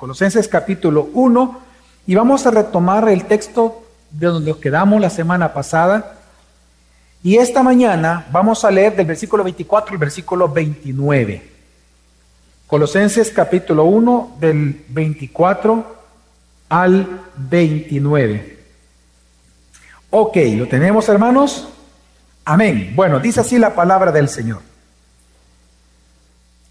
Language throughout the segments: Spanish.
Colosenses capítulo 1, y vamos a retomar el texto de donde nos quedamos la semana pasada. Y esta mañana vamos a leer del versículo 24 al versículo 29. Colosenses capítulo 1 del 24 al 29. Ok, ¿lo tenemos hermanos? Amén. Bueno, dice así la palabra del Señor.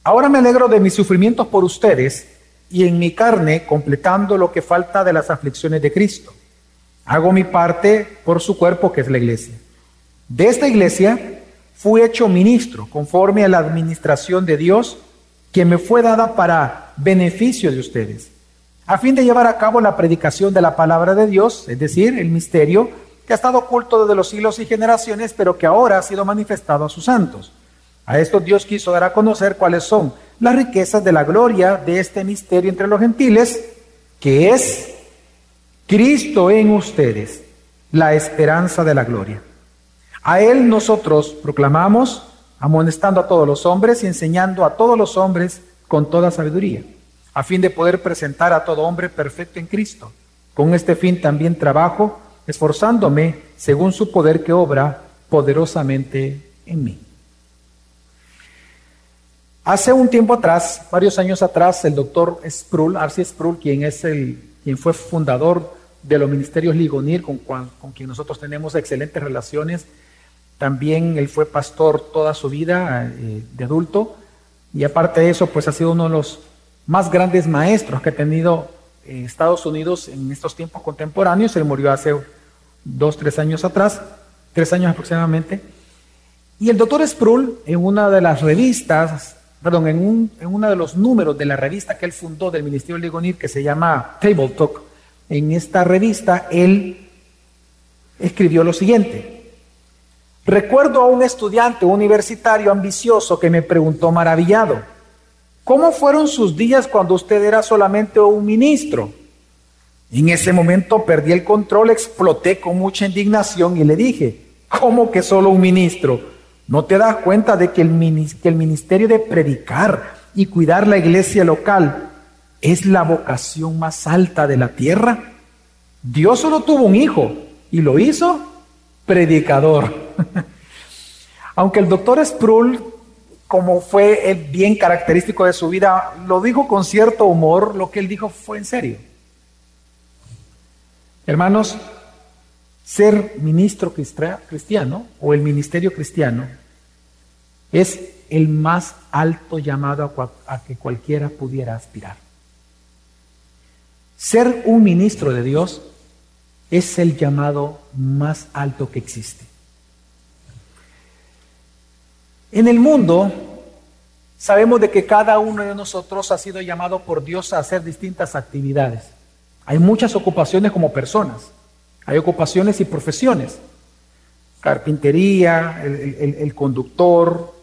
Ahora me alegro de mis sufrimientos por ustedes y en mi carne completando lo que falta de las aflicciones de Cristo. Hago mi parte por su cuerpo que es la iglesia. De esta iglesia fui hecho ministro conforme a la administración de Dios que me fue dada para beneficio de ustedes, a fin de llevar a cabo la predicación de la palabra de Dios, es decir, el misterio que ha estado oculto desde los siglos y generaciones, pero que ahora ha sido manifestado a sus santos. A esto Dios quiso dar a conocer cuáles son las riquezas de la gloria de este misterio entre los gentiles, que es Cristo en ustedes, la esperanza de la gloria. A Él nosotros proclamamos, amonestando a todos los hombres y enseñando a todos los hombres con toda sabiduría, a fin de poder presentar a todo hombre perfecto en Cristo. Con este fin también trabajo esforzándome según su poder que obra poderosamente en mí. Hace un tiempo atrás, varios años atrás, el doctor Sproul, Arce Sproul, quien, es el, quien fue fundador de los ministerios Ligonir, con, con quien nosotros tenemos excelentes relaciones, también él fue pastor toda su vida eh, de adulto, y aparte de eso, pues ha sido uno de los más grandes maestros que ha tenido eh, Estados Unidos en estos tiempos contemporáneos. Él murió hace dos, tres años atrás, tres años aproximadamente. Y el doctor Sproul, en una de las revistas, perdón, en, un, en uno de los números de la revista que él fundó del Ministerio Ligonir, que se llama Table Talk, en esta revista él escribió lo siguiente. Recuerdo a un estudiante universitario ambicioso que me preguntó maravillado, ¿cómo fueron sus días cuando usted era solamente un ministro? En ese momento perdí el control, exploté con mucha indignación y le dije, ¿cómo que solo un ministro? ¿No te das cuenta de que el, ministerio de predicar y cuidar la iglesia local es la vocación más alta de la tierra? Dios solo tuvo un hijo y lo hizo predicador. Aunque el doctor Sproul, como fue bien característico de su vida, lo dijo con cierto humor, lo que él dijo fue en serio. Hermanos, ser ministro cristiano o el ministerio cristiano es el más alto llamado a, que cualquiera pudiera aspirar. Ser un ministro de Dios es el llamado más alto que existe. En el mundo sabemos de que cada uno de nosotros ha sido llamado por Dios a hacer distintas actividades. Hay muchas ocupaciones como personas, hay ocupaciones y profesiones. Carpintería, el, conductor,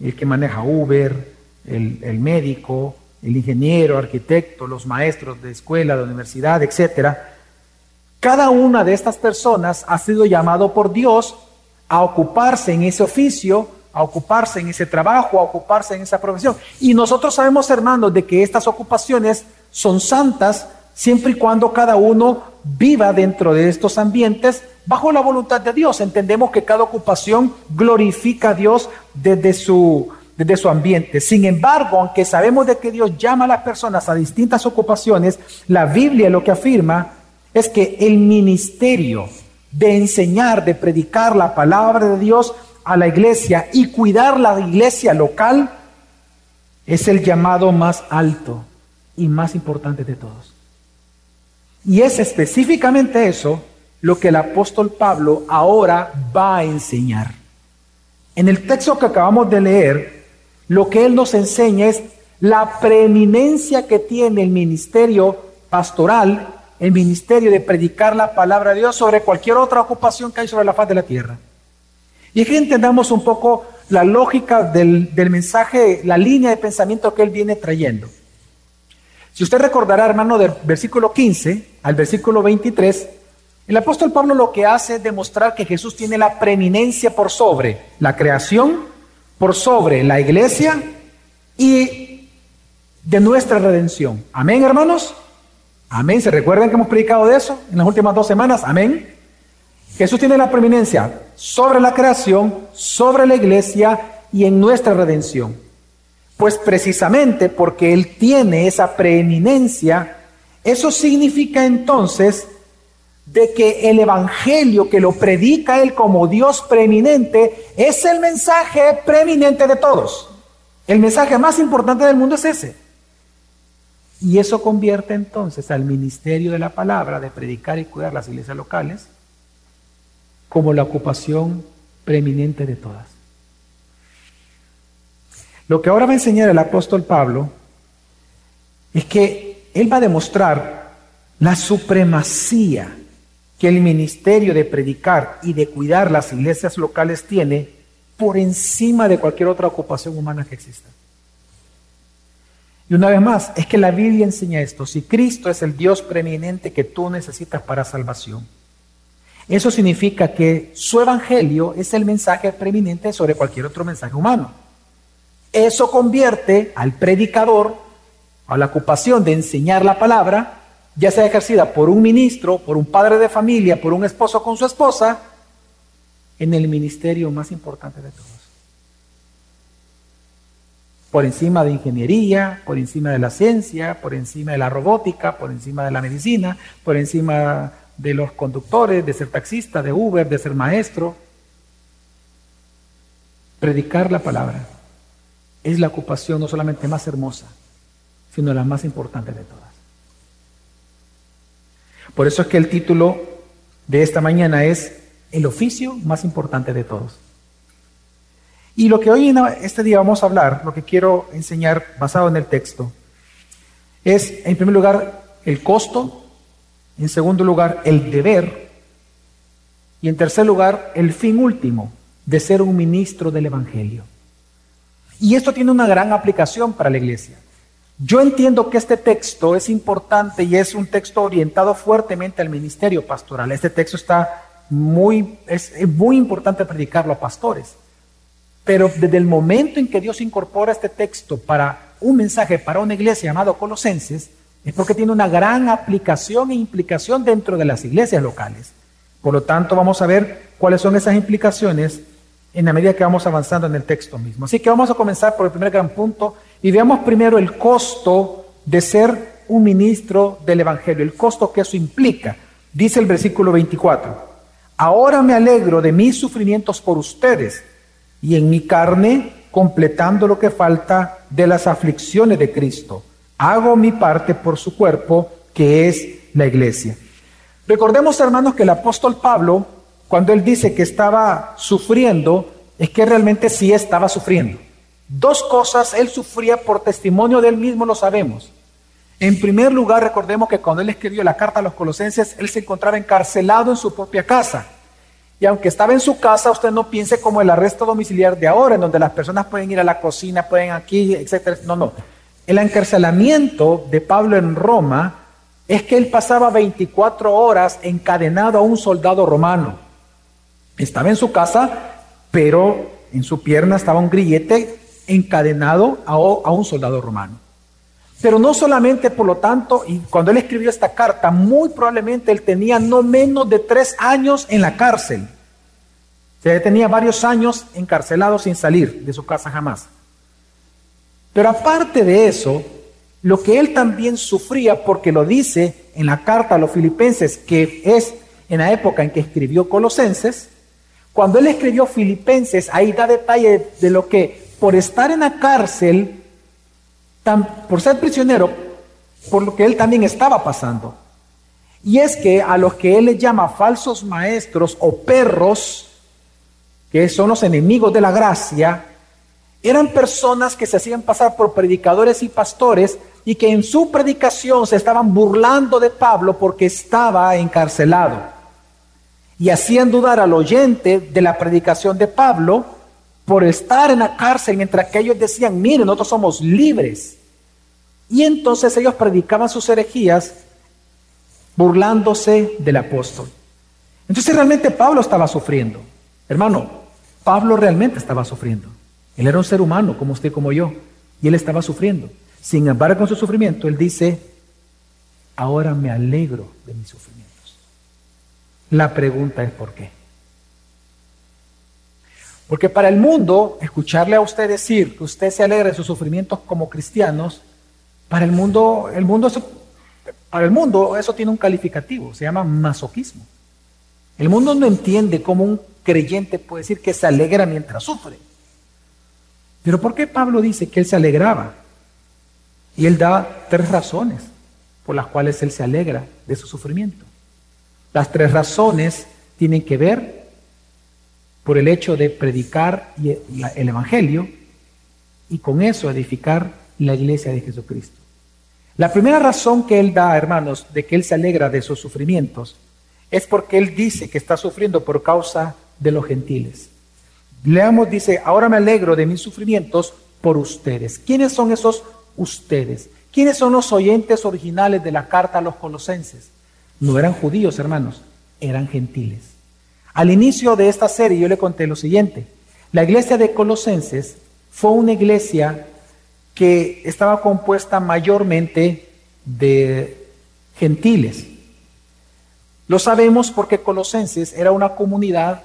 el que maneja Uber, el, médico, el ingeniero, arquitecto, los maestros de escuela, de universidad, etc. Cada una de estas personas ha sido llamado por Dios a ocuparse en ese oficio, a ocuparse en ese trabajo, a ocuparse en esa profesión. Y nosotros sabemos, hermanos, de que estas ocupaciones son santas siempre y cuando cada uno viva dentro de estos ambientes bajo la voluntad de Dios. Entendemos que cada ocupación glorifica a Dios desde su, desde su ambiente. Sin embargo, aunque sabemos de que Dios llama a las personas a distintas ocupaciones, la Biblia lo que afirma es que el ministerio de enseñar, de predicar la palabra de Dios a la iglesia y cuidar la iglesia local es el llamado más alto y más importante de todos. Y es específicamente eso lo que el apóstol Pablo ahora va a enseñar. En el texto que acabamos de leer, lo que él nos enseña es la preeminencia que tiene el ministerio pastoral, el ministerio de predicar la palabra de Dios sobre cualquier otra ocupación que hay sobre la faz de la tierra. Y aquí entendamos un poco la lógica del, del mensaje, la línea de pensamiento que él viene trayendo. Si usted recordará, hermano, del versículo 15 al versículo 23, el apóstol Pablo lo que hace es demostrar que Jesús tiene la preeminencia por sobre la creación, por sobre la iglesia y de nuestra redención. Amén, hermanos. Amén. ¿Se recuerdan que hemos predicado de eso en las últimas dos semanas? Amén. Jesús tiene la preeminencia sobre la creación, sobre la iglesia y en nuestra redención. Pues precisamente porque Él tiene esa preeminencia, eso significa entonces de que el Evangelio que lo predica Él como Dios preeminente es el mensaje preeminente de todos. El mensaje más importante del mundo es ese. Y eso convierte entonces al ministerio de la palabra, de predicar y cuidar las iglesias locales, como la ocupación preeminente de todas. Lo que ahora va a enseñar el apóstol Pablo es que él va a demostrar la supremacía que el ministerio de predicar y de cuidar las iglesias locales tiene por encima de cualquier otra ocupación humana que exista. Y una vez más, es que la Biblia enseña esto. Si Cristo es el Dios preeminente que tú necesitas para salvación, eso significa que su evangelio es el mensaje preeminente sobre cualquier otro mensaje humano. Eso convierte al predicador a la ocupación de enseñar la palabra ya sea ejercida por un ministro, por un padre de familia, por un esposo con su esposa, en el ministerio más importante de todos. Por encima de ingeniería, por encima de la ciencia, por encima de la robótica, por encima de la medicina, por encima de los conductores, de ser taxista, de Uber, de ser maestro. Predicar la palabra es la ocupación no solamente más hermosa, sino la más importante de todas. Por eso es que el título de esta mañana es El oficio más importante de todos. Y lo que hoy en este día vamos a hablar, lo que quiero enseñar basado en el texto, es en primer lugar el costo, en segundo lugar el deber y en tercer lugar el fin último de ser un ministro del Evangelio. Y esto tiene una gran aplicación para la iglesia. Yo entiendo que este texto es importante y es un texto orientado fuertemente al ministerio pastoral. Este texto está muy, es, muy importante predicarlo a pastores. Pero desde el momento en que Dios incorpora este texto para un mensaje para una iglesia llamado Colosenses, es porque tiene una gran aplicación e implicación dentro de las iglesias locales. Por lo tanto, vamos a ver cuáles son esas implicaciones en la medida que vamos avanzando en el texto mismo. Así que vamos a comenzar por el primer gran punto y veamos primero el costo de ser un ministro del Evangelio, el costo que eso implica. Dice el versículo 24, ahora me alegro de mis sufrimientos por ustedes y en mi carne completando lo que falta de las aflicciones de Cristo. Hago mi parte por su cuerpo, que es la iglesia. Recordemos, hermanos, que el apóstol Pablo cuando él dice que estaba sufriendo, es que realmente sí estaba sufriendo. Dos cosas él sufría por testimonio de él mismo, lo sabemos. En primer lugar, recordemos que cuando él escribió la carta a los colosenses, él se encontraba encarcelado en su propia casa. Y aunque estaba en su casa, usted no piense como el arresto domiciliar de ahora, en donde las personas pueden ir a la cocina, pueden aquí, etcétera. No, no. El encarcelamiento de Pablo en Roma es que él pasaba 24 horas encadenado a un soldado romano. Estaba en su casa, pero en su pierna estaba un grillete encadenado a, un soldado romano. Pero no solamente, por lo tanto, y cuando él escribió esta carta, muy probablemente él tenía no menos de tres años en la cárcel. O sea, tenía varios años encarcelado sin salir de su casa jamás. Pero aparte de eso, lo que él también sufría, porque lo dice en la carta a los filipenses, que es en la época en que escribió Colosenses, cuando él escribió Filipenses, ahí da detalle de lo que por estar en la cárcel, por ser prisionero, por lo que él también estaba pasando. Y es que a los que él le llama falsos maestros o perros, que son los enemigos de la gracia, eran personas que se hacían pasar por predicadores y pastores y que en su predicación se estaban burlando de Pablo porque estaba encarcelado y hacían dudar al oyente de la predicación de Pablo por estar en la cárcel mientras que ellos decían, miren, nosotros somos libres. Y entonces ellos predicaban sus herejías burlándose del apóstol. Entonces realmente Pablo estaba sufriendo. Hermano, Pablo realmente estaba sufriendo. Él era un ser humano como usted, como yo, y él estaba sufriendo. Sin embargo, con su sufrimiento, Él dice, ahora me alegro de mis sufrimientos. La pregunta es ¿por qué? Porque para el mundo, escucharle a usted decir que usted se alegra de sus sufrimientos como cristianos, para el mundo, el mundo para el mundo eso tiene un calificativo, se llama masoquismo. El mundo no entiende cómo un creyente puede decir que se alegra mientras sufre. Pero ¿por qué Pablo dice que él se alegraba? Y él da tres razones por las cuales él se alegra de su sufrimiento. Las tres razones tienen que ver por el hecho de predicar el Evangelio y con eso edificar la iglesia de Jesucristo. La primera razón que él da, hermanos, de que él se alegra de sus sufrimientos es porque él dice que está sufriendo por causa de los gentiles. Leamos, dice, ahora me alegro de mis sufrimientos por ustedes. ¿Quiénes son esos ustedes? ¿Quiénes son los oyentes originales de la carta a los colosenses? No eran judíos, hermanos, eran gentiles. Al inicio de esta serie yo le conté lo siguiente. La iglesia de Colosenses fue una iglesia que estaba compuesta mayormente de gentiles. Lo sabemos porque Colosenses era una comunidad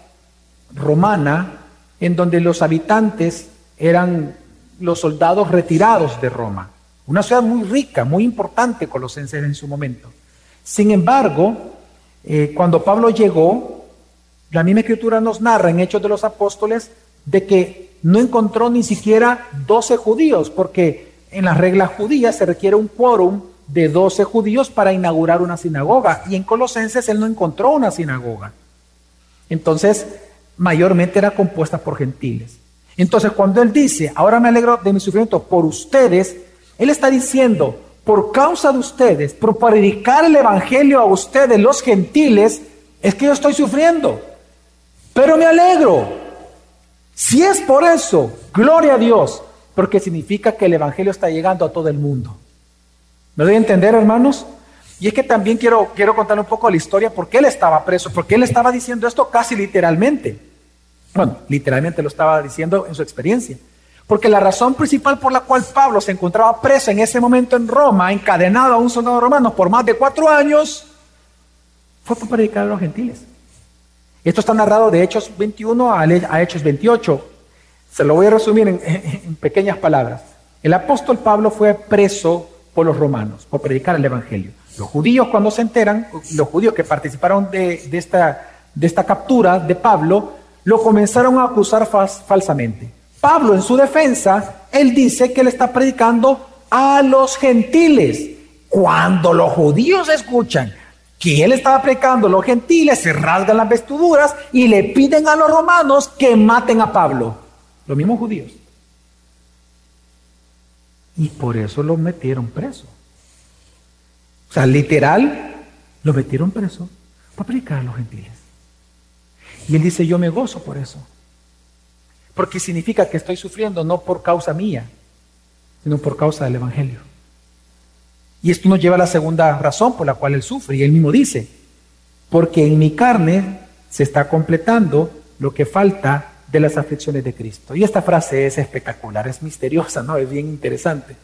romana en donde los habitantes eran los soldados retirados de Roma. Una ciudad muy rica, muy importante Colosenses en su momento. Sin embargo, eh, cuando Pablo llegó, la misma escritura nos narra en Hechos de los Apóstoles de que no encontró ni siquiera 12 judíos, porque en las reglas judías se requiere un quórum de 12 judíos para inaugurar una sinagoga. Y en Colosenses él no encontró una sinagoga. Entonces, mayormente era compuesta por gentiles. Entonces, cuando él dice, ahora me alegro de mi sufrimiento por ustedes, él está diciendo, por causa de ustedes, por predicar el evangelio a ustedes, los gentiles, es que yo estoy sufriendo. Pero me alegro. Si es por eso, gloria a Dios, porque significa que el evangelio está llegando a todo el mundo. ¿Me doy a entender, hermanos? Y es que también quiero, quiero contar un poco la historia, por qué él estaba preso, porque él estaba diciendo esto casi literalmente. Bueno, literalmente lo estaba diciendo en su experiencia. Porque la razón principal por la cual Pablo se encontraba preso en ese momento en Roma, encadenado a un soldado romano por más de cuatro años, fue por predicar a los gentiles. Esto está narrado de Hechos 21 a Hechos 28. Se lo voy a resumir en, pequeñas palabras. El apóstol Pablo fue preso por los romanos, por predicar el Evangelio. Los judíos cuando se enteran, los judíos que participaron de, esta, de esta captura de Pablo, lo comenzaron a acusar falsamente. Pablo en su defensa, él dice que él está predicando a los gentiles. Cuando los judíos escuchan que él estaba predicando los gentiles, se rasgan las vestiduras y le piden a los romanos que maten a Pablo. Los mismos judíos. Y por eso lo metieron preso. O sea, literal, lo metieron preso para predicar a los gentiles. Y él dice, yo me gozo por eso. Porque significa que estoy sufriendo no por causa mía, sino por causa del Evangelio. Y esto nos lleva a la segunda razón por la cual él sufre. Y él mismo dice, porque en mi carne se está completando lo que falta de las aflicciones de Cristo. Y esta frase es espectacular, es misteriosa, ¿no? Es bien interesante.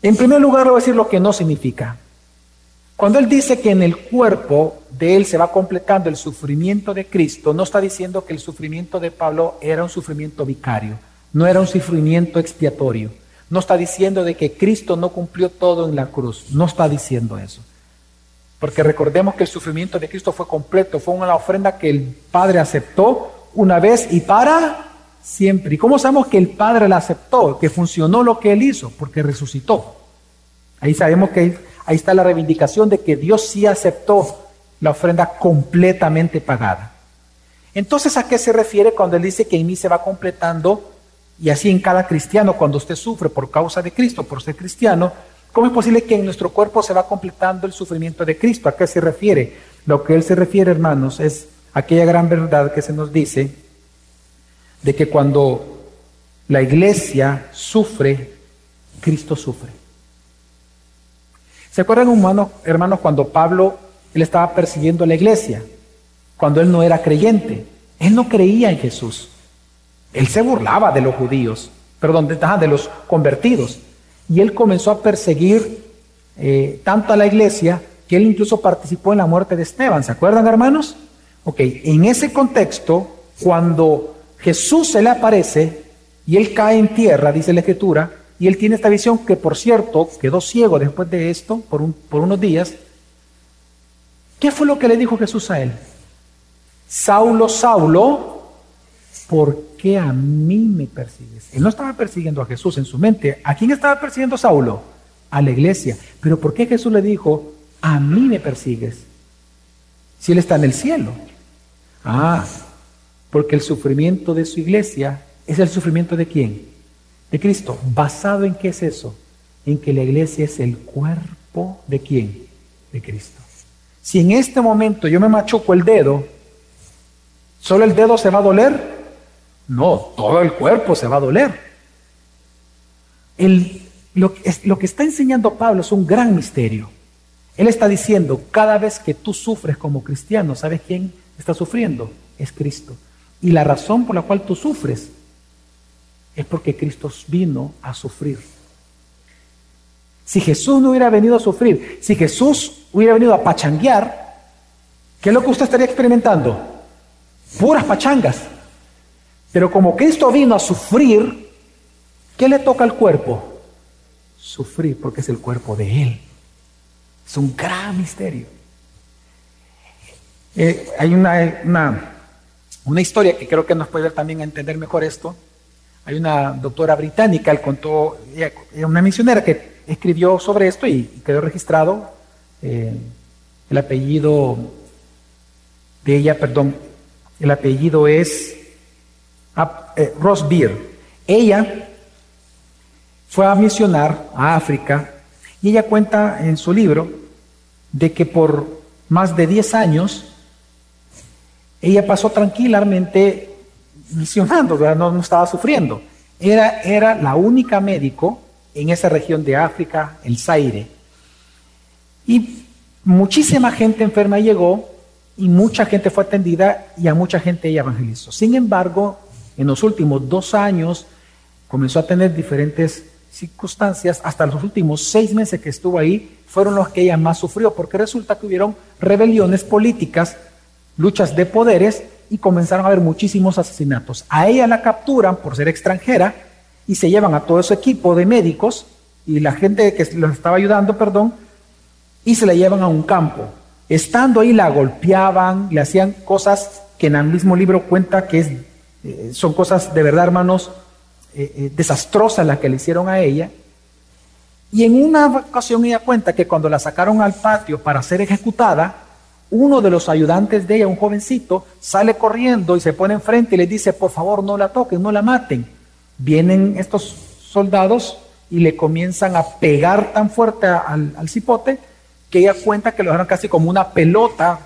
En primer lugar, le voy a decir lo que no significa. Cuando él dice que en el cuerpo de él se va completando el sufrimiento de Cristo, no está diciendo que el sufrimiento de Pablo era un sufrimiento vicario, no era un sufrimiento expiatorio. No está diciendo de que Cristo no cumplió todo en la cruz, no está diciendo eso. Porque recordemos que el sufrimiento de Cristo fue completo, fue una ofrenda que el Padre aceptó una vez y para siempre. ¿Y cómo sabemos que el Padre la aceptó, que funcionó lo que Él hizo? Porque resucitó. Ahí sabemos que ahí está la reivindicación de que Dios sí aceptó la ofrenda completamente pagada. Entonces, ¿a qué se refiere cuando Él dice que en mí se va completando? Y así en cada cristiano, cuando usted sufre por causa de Cristo, por ser cristiano, ¿cómo es posible que en nuestro cuerpo se va completando el sufrimiento de Cristo? ¿A qué se refiere? Lo que Él se refiere, hermanos, es aquella gran verdad que se nos dice de que cuando la iglesia sufre, Cristo sufre. ¿Se acuerdan, hermanos, cuando Pablo él estaba persiguiendo a la iglesia? Cuando él no era creyente. Él no creía en Jesús. Él se burlaba de los judíos, perdón, de, de los convertidos. y él comenzó a perseguir eh, tanto a la iglesia que él incluso participó en la muerte de Esteban. ¿Se acuerdan, hermanos? Ok, en ese contexto, cuando Jesús se le aparece y él cae en tierra, dice la Escritura, y él tiene esta visión que, por cierto, quedó ciego después de esto, por, un, por unos días. ¿Qué fue lo que le dijo Jesús a él? Saulo, Saulo, ¿por qué a mí me persigues? Él no estaba persiguiendo a Jesús en su mente. ¿A quién estaba persiguiendo Saulo? A la iglesia. Pero ¿por qué Jesús le dijo, a mí me persigues? Si él está en el cielo. Ah, porque el sufrimiento de su iglesia es el sufrimiento de quién? De Cristo. ¿Basado en qué es eso? En que la iglesia es el cuerpo de quién? De Cristo. Si en este momento yo me machuco el dedo, ¿solo el dedo se va a doler? No, todo el cuerpo se va a doler. lo, lo que está enseñando Pablo es un gran misterio. Él está diciendo, cada vez que tú sufres como cristiano, ¿sabes quién está sufriendo? Es Cristo. Y la razón por la cual tú sufres es porque Cristo vino a sufrir. Si Jesús no hubiera venido a sufrir, si Jesús hubiera venido a pachanguear, ¿qué es lo que usted estaría experimentando? Puras pachangas. Pero como Cristo vino a sufrir, ¿qué le toca al cuerpo? Sufrir, porque es el cuerpo de Él. Es un gran misterio. Eh, hay una, una, una, historia que creo que nos puede también entender mejor esto. Hay una doctora británica, él contó, una misionera que escribió sobre esto y, quedó registrado. Eh, el apellido de ella, perdón, el apellido es eh, Ross Beer. Ella fue a misionar a África y ella cuenta en su libro de que por más de 10 años ella pasó tranquilamente misionando, no, no, estaba sufriendo. Era, era la única médico en esa región de África, el Zaire. Y muchísima gente enferma llegó y mucha gente fue atendida y a mucha gente ella evangelizó. Sin embargo, en los últimos dos años comenzó a tener diferentes circunstancias, hasta los últimos seis meses que estuvo ahí, fueron los que ella más sufrió, porque resulta que hubieron rebeliones políticas, luchas de poderes, y comenzaron a haber muchísimos asesinatos. A ella la capturan por ser extranjera y se llevan a todo ese equipo de médicos y la gente que los estaba ayudando, perdón, y se la llevan a un campo. Estando ahí la golpeaban, le hacían cosas que en el mismo libro cuenta que es, eh, son cosas de verdad, hermanos, eh, eh, desastrosas las que le hicieron a ella. Y en una ocasión ella cuenta que cuando la sacaron al patio para ser ejecutada, uno de los ayudantes de ella, un jovencito, sale corriendo y se pone enfrente y le dice, por favor, no la toquen, no la maten. Vienen estos soldados y le comienzan a pegar tan fuerte al, cipote que ella cuenta que lo dejaron casi como una pelota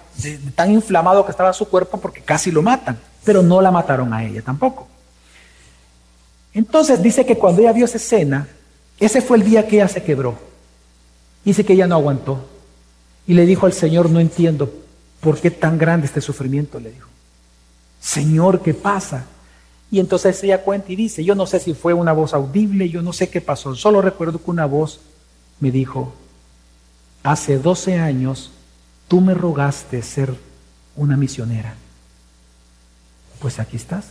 tan inflamado que estaba su cuerpo porque casi lo matan, pero no la mataron a ella tampoco. Entonces dice que cuando ella vio esa escena, ese fue el día que ella se quebró. Dice que ella no aguantó y le dijo al Señor, no entiendo por qué tan grande este sufrimiento, le dijo. Señor, ¿qué pasa? Y entonces ella cuenta y dice, yo no sé si fue una voz audible, yo no sé qué pasó, solo recuerdo que una voz me dijo, hace 12 años tú me rogaste ser una misionera. Pues aquí estás.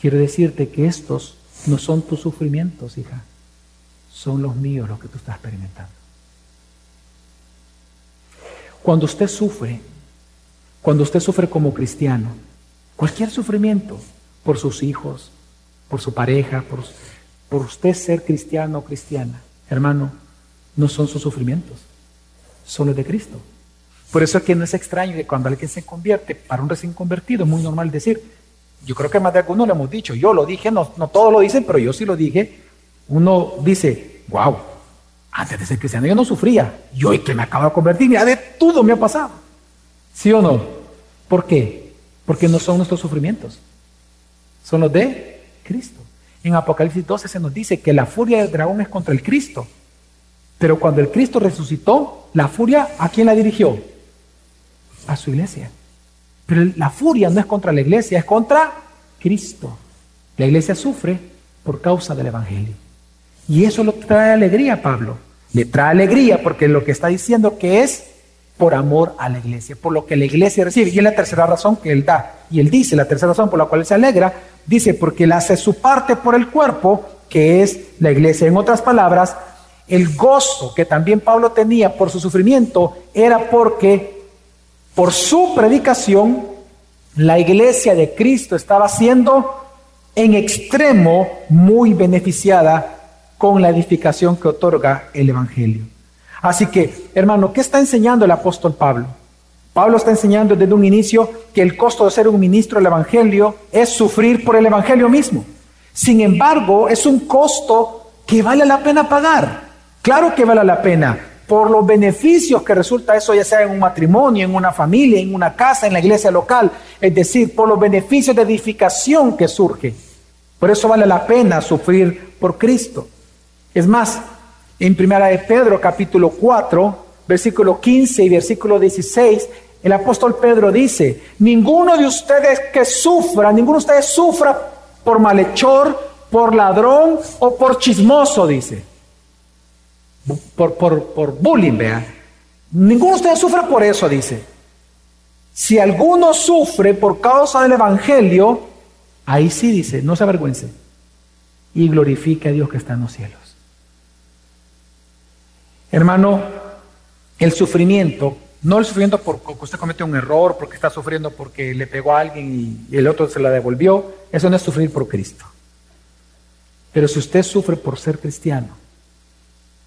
Quiero decirte que estos no son tus sufrimientos, hija, son los míos los que tú estás experimentando. Cuando usted sufre, cuando usted sufre como cristiano, Cualquier sufrimiento por sus hijos, por su pareja, por, por usted ser cristiano o cristiana, hermano, no son sus sufrimientos, son los de Cristo. Por eso es que no es extraño que cuando alguien se convierte, para un recién convertido, es muy normal decir, yo creo que más de algunos lo hemos dicho, yo lo dije, no, no todos lo dicen, pero yo sí lo dije, uno dice, wow, antes de ser cristiano yo no sufría, yo hoy que me acabo de convertir, mira, de todo me ha pasado. ¿Sí o no? ¿Por qué? Porque no son nuestros sufrimientos, son los de Cristo. En Apocalipsis 12 se nos dice que la furia del dragón es contra el Cristo. Pero cuando el Cristo resucitó, la furia ¿a quién la dirigió? A su iglesia. Pero la furia no es contra la iglesia, es contra Cristo. La iglesia sufre por causa del Evangelio. Y eso lo trae alegría Pablo. Le trae alegría porque lo que está diciendo que es por amor a la iglesia, por lo que la iglesia recibe. Y es la tercera razón que él da. Y él dice, la tercera razón por la cual él se alegra, dice, porque él hace su parte por el cuerpo, que es la iglesia. En otras palabras, el gozo que también Pablo tenía por su sufrimiento era porque por su predicación la iglesia de Cristo estaba siendo en extremo muy beneficiada con la edificación que otorga el Evangelio. Así que, hermano, ¿qué está enseñando el apóstol Pablo? Pablo está enseñando desde un inicio que el costo de ser un ministro del Evangelio es sufrir por el Evangelio mismo. Sin embargo, es un costo que vale la pena pagar. Claro que vale la pena por los beneficios que resulta eso, ya sea en un matrimonio, en una familia, en una casa, en la iglesia local, es decir, por los beneficios de edificación que surge. Por eso vale la pena sufrir por Cristo. Es más, en Primera de Pedro capítulo 4, versículo 15 y versículo 16, el apóstol Pedro dice, ninguno de ustedes que sufra, ninguno de ustedes sufra por malhechor, por ladrón o por chismoso, dice. Por, por, por bullying, vea. Ninguno de ustedes sufre por eso, dice. Si alguno sufre por causa del Evangelio, ahí sí dice, no se avergüence y glorifique a Dios que está en los cielos. Hermano, el sufrimiento, no el sufrimiento porque usted cometió un error, porque está sufriendo porque le pegó a alguien y el otro se la devolvió, eso no es sufrir por Cristo. Pero si usted sufre por ser cristiano,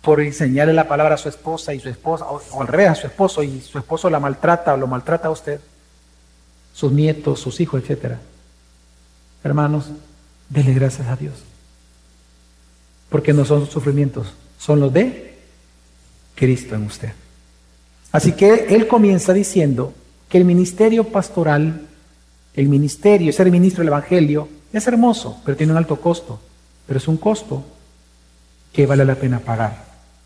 por enseñarle la palabra a su esposa y su esposa, o, al revés a su esposo y su esposo la maltrata o lo maltrata a usted, sus nietos, sus hijos, etc. Hermanos, dele gracias a Dios. Porque no son sus sufrimientos, son los de Cristo en usted. Así que él comienza diciendo que el ministerio pastoral, el ministerio, ser ministro del Evangelio, es hermoso, pero tiene un alto costo. Pero es un costo que vale la pena pagar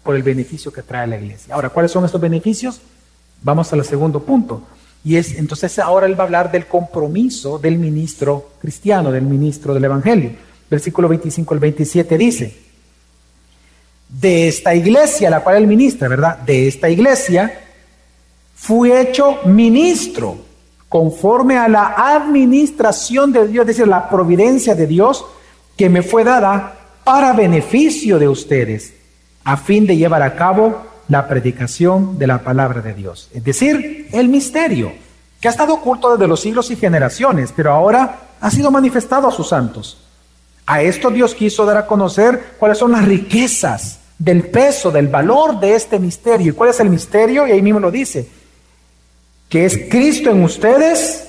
por el beneficio que trae la iglesia. Ahora, ¿cuáles son estos beneficios? Vamos al segundo punto. Y es, entonces ahora él va a hablar del compromiso del ministro cristiano, del ministro del Evangelio. Versículo 25 al 27 dice, de esta iglesia, la cual él ministra, ¿verdad? De esta iglesia, fui hecho ministro conforme a la administración de Dios, es decir, la providencia de Dios que me fue dada para beneficio de ustedes, a fin de llevar a cabo la predicación de la palabra de Dios. Es decir, el misterio, que ha estado oculto desde los siglos y generaciones, pero ahora ha sido manifestado a sus santos. A esto Dios quiso dar a conocer cuáles son las riquezas del peso, del valor de este misterio. ¿Y cuál es el misterio? Y ahí mismo lo dice, que es Cristo en ustedes,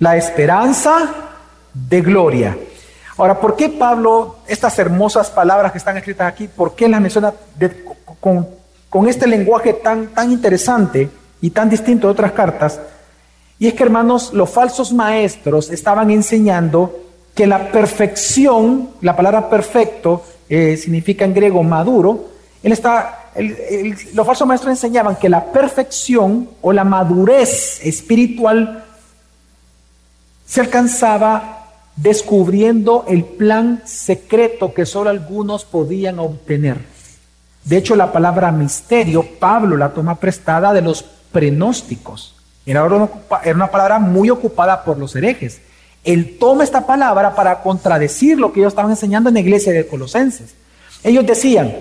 la esperanza de gloria. Ahora, ¿por qué Pablo, estas hermosas palabras que están escritas aquí, por qué las menciona con, este lenguaje tan, tan interesante y tan distinto de otras cartas? Y es que, hermanos, los falsos maestros estaban enseñando que la perfección, la palabra perfecto, eh, significa en griego maduro, él está, los falsos maestros enseñaban que la perfección o la madurez espiritual se alcanzaba descubriendo el plan secreto que solo algunos podían obtener. De hecho, la palabra misterio, Pablo la toma prestada de los prenósticos. Era una, palabra muy ocupada por los herejes. Él toma esta palabra para contradecir lo que ellos estaban enseñando en la iglesia de Colosenses. Ellos decían,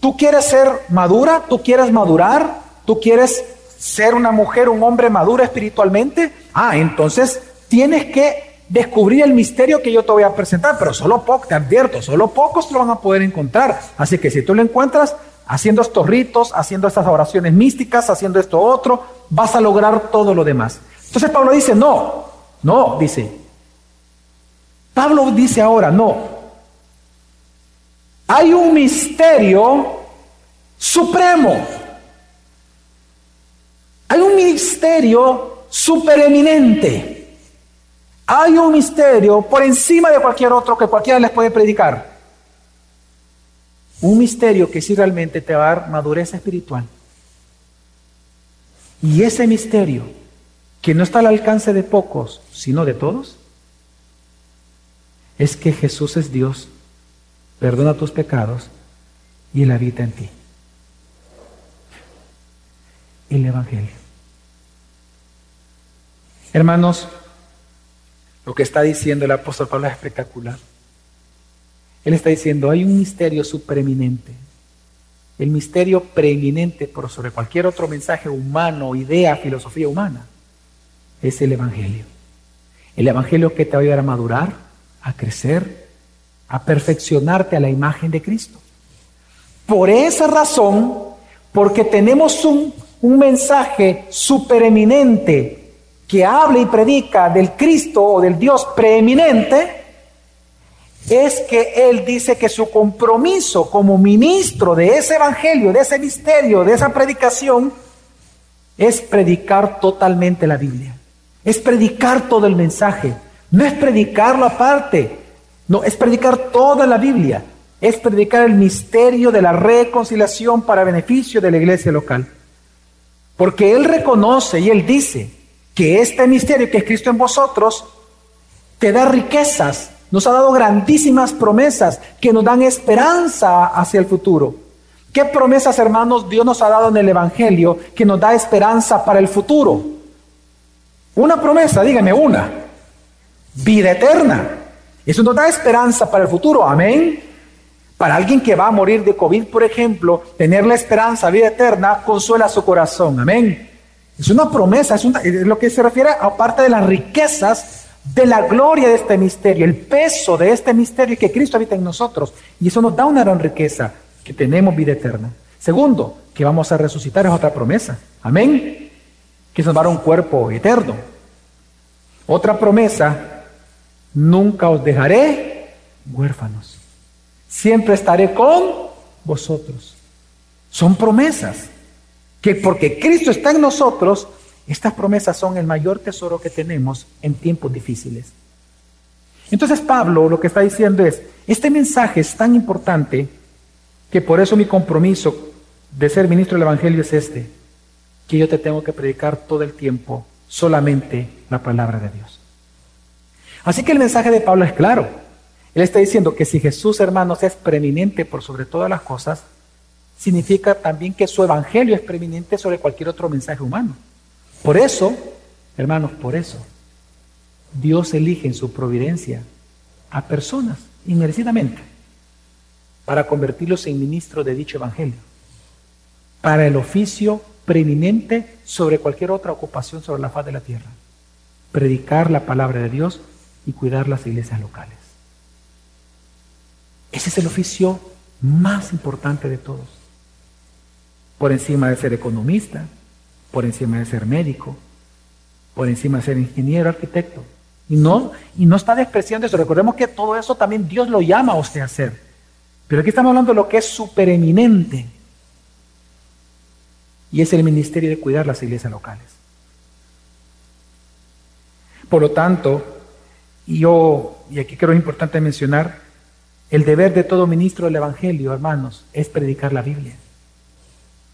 tú quieres ser madura, tú quieres madurar, tú quieres ser una mujer, un hombre madura espiritualmente. Ah, entonces tienes que descubrir el misterio que yo te voy a presentar, pero solo poco, te advierto, solo pocos lo van a poder encontrar. Así que si tú lo encuentras haciendo estos ritos, haciendo estas oraciones místicas, haciendo esto otro, vas a lograr todo lo demás. Entonces Pablo dice, no, no, dice, Pablo dice ahora, no, hay un misterio supremo, hay un misterio supereminente, hay un misterio por encima de cualquier otro que cualquiera les puede predicar. Un misterio que sí realmente te va a dar madurez espiritual. Y ese misterio, que no está al alcance de pocos, sino de todos, es que Jesús es Dios, perdona tus pecados y Él habita en ti. El Evangelio. Hermanos, lo que está diciendo el apóstol Pablo es espectacular. Él está diciendo, hay un misterio supereminente. El misterio preeminente por sobre cualquier otro mensaje humano, idea, filosofía humana, es el Evangelio. El Evangelio que te va a ayudar a madurar, a crecer, a perfeccionarte a la imagen de Cristo. Por esa razón, porque tenemos un, un mensaje supereminente que habla y predica del Cristo o del Dios preeminente, es que Él dice que su compromiso como ministro de ese evangelio, de ese misterio, de esa predicación, es predicar totalmente la Biblia. Es predicar todo el mensaje. No es predicarlo aparte. No, es predicar toda la Biblia. Es predicar el misterio de la reconciliación para beneficio de la iglesia local. Porque Él reconoce y Él dice que este misterio que es Cristo en vosotros te da riquezas nos ha dado grandísimas promesas que nos dan esperanza hacia el futuro. ¿Qué promesas, hermanos, Dios nos ha dado en el Evangelio que nos da esperanza para el futuro? Una promesa, dígame una. Vida eterna. Eso nos da esperanza para el futuro. Amén. Para alguien que va a morir de COVID, por ejemplo, tener la esperanza, vida eterna, consuela su corazón. Amén. Es una promesa, es, lo que se refiere aparte de las riquezas de la gloria de este misterio, el peso de este misterio que Cristo habita en nosotros. Y eso nos da una gran riqueza, que tenemos vida eterna. Segundo, que vamos a resucitar es otra promesa. Amén. Que nos va a dar un cuerpo eterno. Otra promesa, nunca os dejaré huérfanos. Siempre estaré con vosotros. Son promesas que porque Cristo está en nosotros, estas promesas son el mayor tesoro que tenemos en tiempos difíciles. Entonces Pablo lo que está diciendo es, este mensaje es tan importante que por eso mi compromiso de ser ministro del Evangelio es este, que yo te tengo que predicar todo el tiempo solamente la palabra de Dios. Así que el mensaje de Pablo es claro. Él está diciendo que si Jesús, hermanos, es preeminente por sobre todas las cosas, significa también que su evangelio es preeminente sobre cualquier otro mensaje humano. Por eso, hermanos, por eso, Dios elige en su providencia a personas inmerecidamente para convertirlos en ministros de dicho evangelio, para el oficio preeminente sobre cualquier otra ocupación sobre la faz de la tierra, predicar la palabra de Dios y cuidar las iglesias locales. Ese es el oficio más importante de todos, por encima de ser economista, por encima de ser médico, por encima de ser ingeniero, arquitecto. Y no, y no está despreciando eso. Recordemos que todo eso también Dios lo llama a usted a hacer. Pero aquí estamos hablando de lo que es supereminente. Y es el ministerio de cuidar las iglesias locales. Por lo tanto, yo, y aquí creo es importante mencionar, el deber de todo ministro del Evangelio, hermanos, es predicar la Biblia.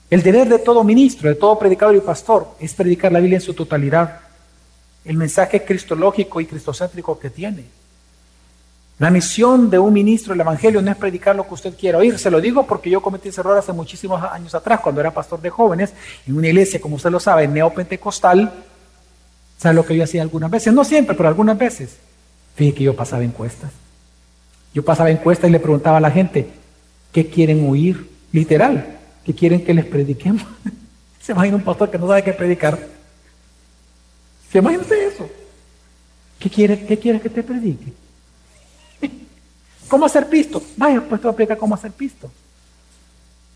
El deber de todo ministro, de todo predicador y pastor, es predicar la Biblia en su totalidad, el mensaje cristológico y cristocéntrico que tiene. La misión de un ministro del Evangelio no es predicar lo que usted quiera oír. Se lo digo porque yo cometí ese error hace muchísimos años atrás, cuando era pastor de jóvenes, en una iglesia, como usted lo sabe, neopentecostal. ¿Sabe lo que yo hacía algunas veces? No siempre, pero algunas veces. Fíjate que yo pasaba encuestas. Yo pasaba encuestas y le preguntaba a la gente, ¿qué quieren oír? Literal que quieren que les prediquemos. ¿Se imagina un pastor que no sabe qué predicar? ¿Se imagina eso? ¿Qué quiere, qué quiere que te predique? ¿Cómo hacer pisto? Vaya, pues te voy a explicar cómo hacer pisto.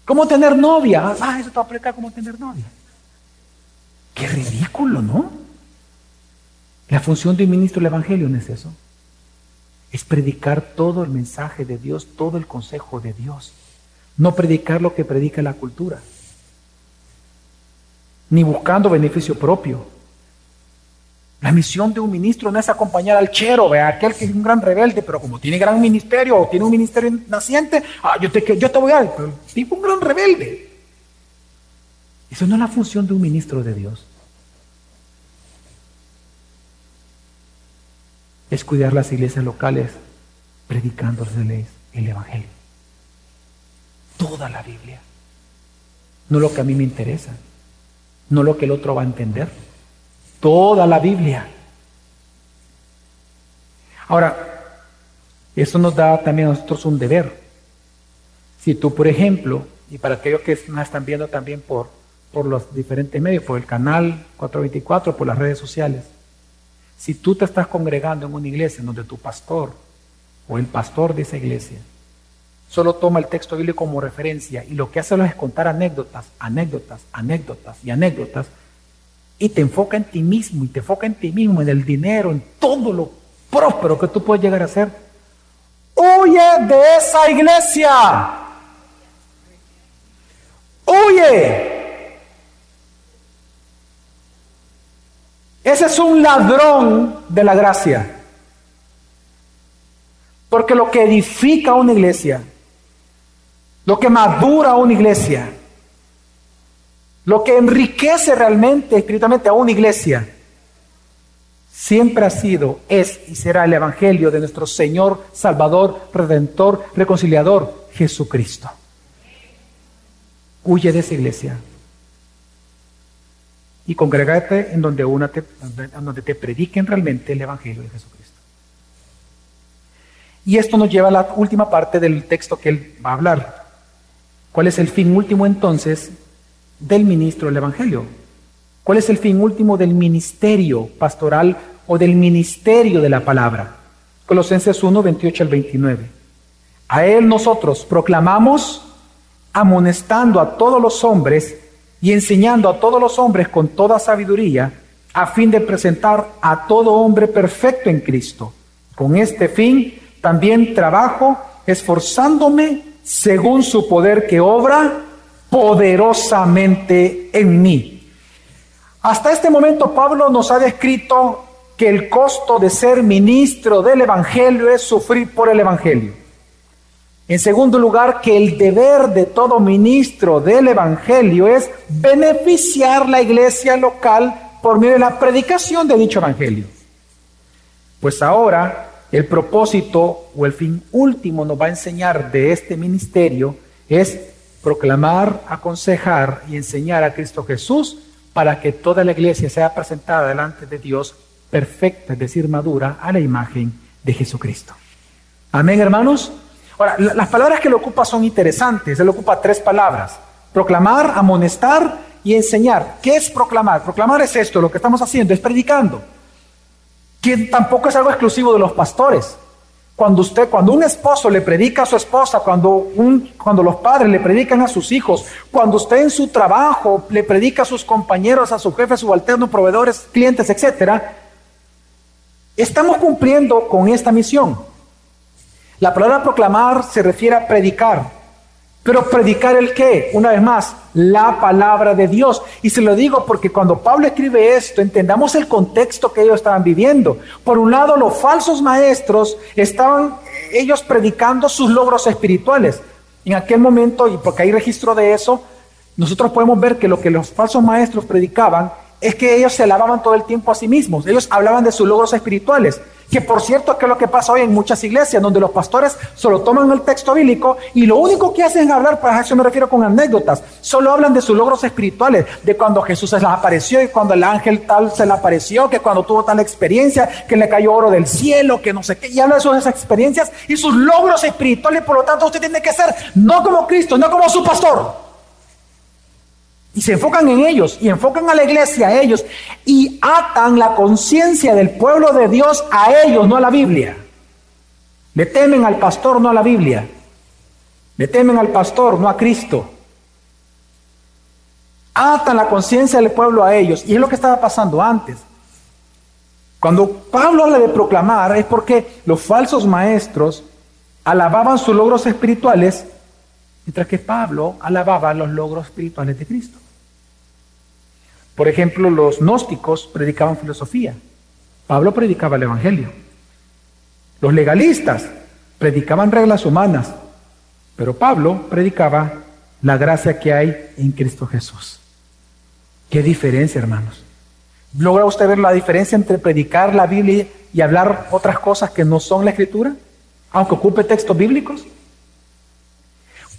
¿Cómo tener novia? Ah, eso te va a explicar cómo tener novia. Qué ridículo, ¿no? La función de un ministro del Evangelio no es eso. Es predicar todo el mensaje de Dios, todo el consejo de Dios no predicar lo que predica la cultura, ni buscando beneficio propio. La misión de un ministro no es acompañar al chero, aquel que es un gran rebelde, pero como tiene gran ministerio o tiene un ministerio naciente, ah, yo te, yo te voy a pero tipo un gran rebelde. Eso no es la función de un ministro de Dios. Es cuidar las iglesias locales predicándoles el Evangelio toda la Biblia. No lo que a mí me interesa, no lo que el otro va a entender. Toda la Biblia. Ahora, eso nos da también a nosotros un deber. Si tú, por ejemplo, y para aquellos que nos están viendo también por, por los diferentes medios, por el canal 424, por las redes sociales, si tú te estás congregando en una iglesia en donde tu pastor o el pastor de esa iglesia solo toma el texto bíblico como referencia y lo que hace es contar anécdotas, anécdotas, anécdotas y anécdotas, y te enfoca en ti mismo y te enfoca en ti mismo, en el dinero, en todo lo próspero que tú puedes llegar a ser, huye de esa iglesia. Huye. Ese es un ladrón de la gracia. Porque lo que edifica una iglesia, lo que madura una iglesia, lo que enriquece realmente, espiritualmente a una iglesia, siempre ha sido, es y será el Evangelio de nuestro Señor, Salvador, Redentor, Reconciliador, Jesucristo. Huye de esa iglesia y congrégate en donde, una te, donde te prediquen realmente el Evangelio de Jesucristo. Y esto nos lleva a la última parte del texto que él va a hablar. ¿Cuál es el fin último entonces del ministro del Evangelio? ¿Cuál es el fin último del ministerio pastoral o del ministerio de la palabra? Colosenses 1, 28 al 29. A él nosotros proclamamos, amonestando a todos los hombres y enseñando a todos los hombres con toda sabiduría, a fin de presentar a todo hombre perfecto en Cristo. Con este fin también trabajo esforzándome según su poder que obra poderosamente en mí. Hasta este momento Pablo nos ha descrito que el costo de ser ministro del Evangelio es sufrir por el Evangelio. En segundo lugar, que el deber de todo ministro del Evangelio es beneficiar la iglesia local por medio de la predicación de dicho Evangelio. Pues ahora el propósito o el fin último nos va a enseñar de este ministerio es proclamar, aconsejar y enseñar a Cristo Jesús para que toda la iglesia sea presentada delante de Dios perfecta, es decir, madura, a la imagen de Jesucristo. Amén, hermanos. Ahora, las palabras que le ocupa son interesantes. Él ocupa tres palabras. Proclamar, amonestar y enseñar. ¿Qué es proclamar? Proclamar es esto, lo que estamos haciendo, es predicando que tampoco es algo exclusivo de los pastores. Cuando usted, cuando un esposo le predica a su esposa, cuando, un, cuando los padres le predican a sus hijos, cuando usted en su trabajo le predica a sus compañeros, a su jefe, a sus alternos, proveedores, clientes, etcétera, estamos cumpliendo con esta misión. La palabra proclamar se refiere a predicar, pero predicar el qué? Una vez más, la palabra de Dios. Y se lo digo porque cuando Pablo escribe esto, entendamos el contexto que ellos estaban viviendo. Por un lado, los falsos maestros estaban ellos predicando sus logros espirituales. En aquel momento, y porque hay registro de eso, nosotros podemos ver que lo que los falsos maestros predicaban es que ellos se alababan todo el tiempo a sí mismos. Ellos hablaban de sus logros espirituales. Que por cierto que es lo que pasa hoy en muchas iglesias, donde los pastores solo toman el texto bíblico y lo único que hacen es hablar, para eso me refiero con anécdotas, solo hablan de sus logros espirituales, de cuando Jesús se les apareció y cuando el ángel tal se le apareció, que cuando tuvo tal experiencia, que le cayó oro del cielo, que no sé qué, y habla de esas experiencias y sus logros espirituales, por lo tanto usted tiene que ser no como Cristo, no como su pastor. Y se enfocan en ellos y enfocan a la iglesia a ellos y atan la conciencia del pueblo de Dios a ellos, no a la Biblia. Le temen al pastor, no a la Biblia. Le temen al pastor, no a Cristo. Atan la conciencia del pueblo a ellos. Y es lo que estaba pasando antes. Cuando Pablo habla de proclamar es porque los falsos maestros alababan sus logros espirituales, mientras que Pablo alababa los logros espirituales de Cristo. Por ejemplo, los gnósticos predicaban filosofía. Pablo predicaba el Evangelio. Los legalistas predicaban reglas humanas, pero Pablo predicaba la gracia que hay en Cristo Jesús. ¿Qué diferencia, hermanos? ¿Logra usted ver la diferencia entre predicar la Biblia y hablar otras cosas que no son la Escritura? Aunque ocupe textos bíblicos.